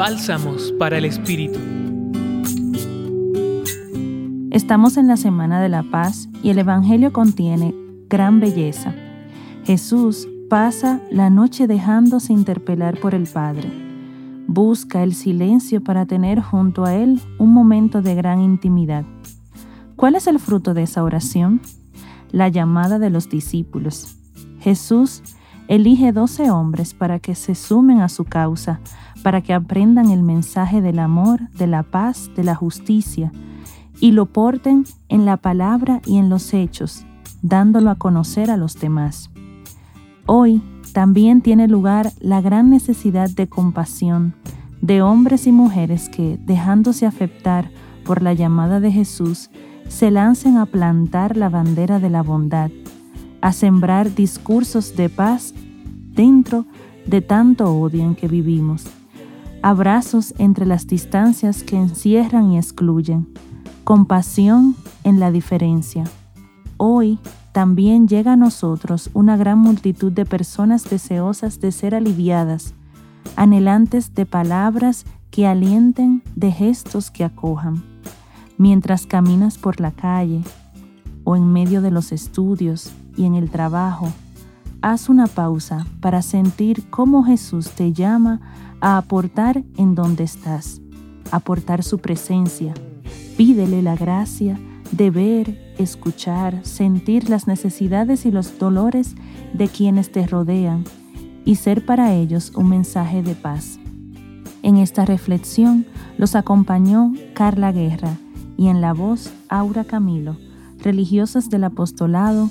Bálsamos para el Espíritu. Estamos en la Semana de la Paz y el Evangelio contiene gran belleza. Jesús pasa la noche dejándose interpelar por el Padre. Busca el silencio para tener junto a Él un momento de gran intimidad. ¿Cuál es el fruto de esa oración? La llamada de los discípulos. Jesús elige doce hombres para que se sumen a su causa, para que aprendan el mensaje del amor, de la paz, de la justicia, y lo porten en la palabra y en los hechos, dándolo a conocer a los demás. Hoy también tiene lugar la gran necesidad de compasión de hombres y mujeres que, dejándose afectar por la llamada de Jesús, se lancen a plantar la bandera de la bondad, a sembrar discursos de paz dentro de tanto odio en que vivimos, abrazos entre las distancias que encierran y excluyen, compasión en la diferencia. Hoy también llega a nosotros una gran multitud de personas deseosas de ser aliviadas, anhelantes de palabras que alienten, de gestos que acojan. Mientras caminas por la calle o en medio de los estudios y en el trabajo, haz una pausa para sentir cómo Jesús te llama a aportar en donde estás, aportar su presencia. Pídele la gracia de ver, escuchar, sentir las necesidades y los dolores de quienes te rodean y ser para ellos un mensaje de paz. En esta reflexión los acompañó Carla Guerra y en la voz Aura Camilo, religiosas del apostolado,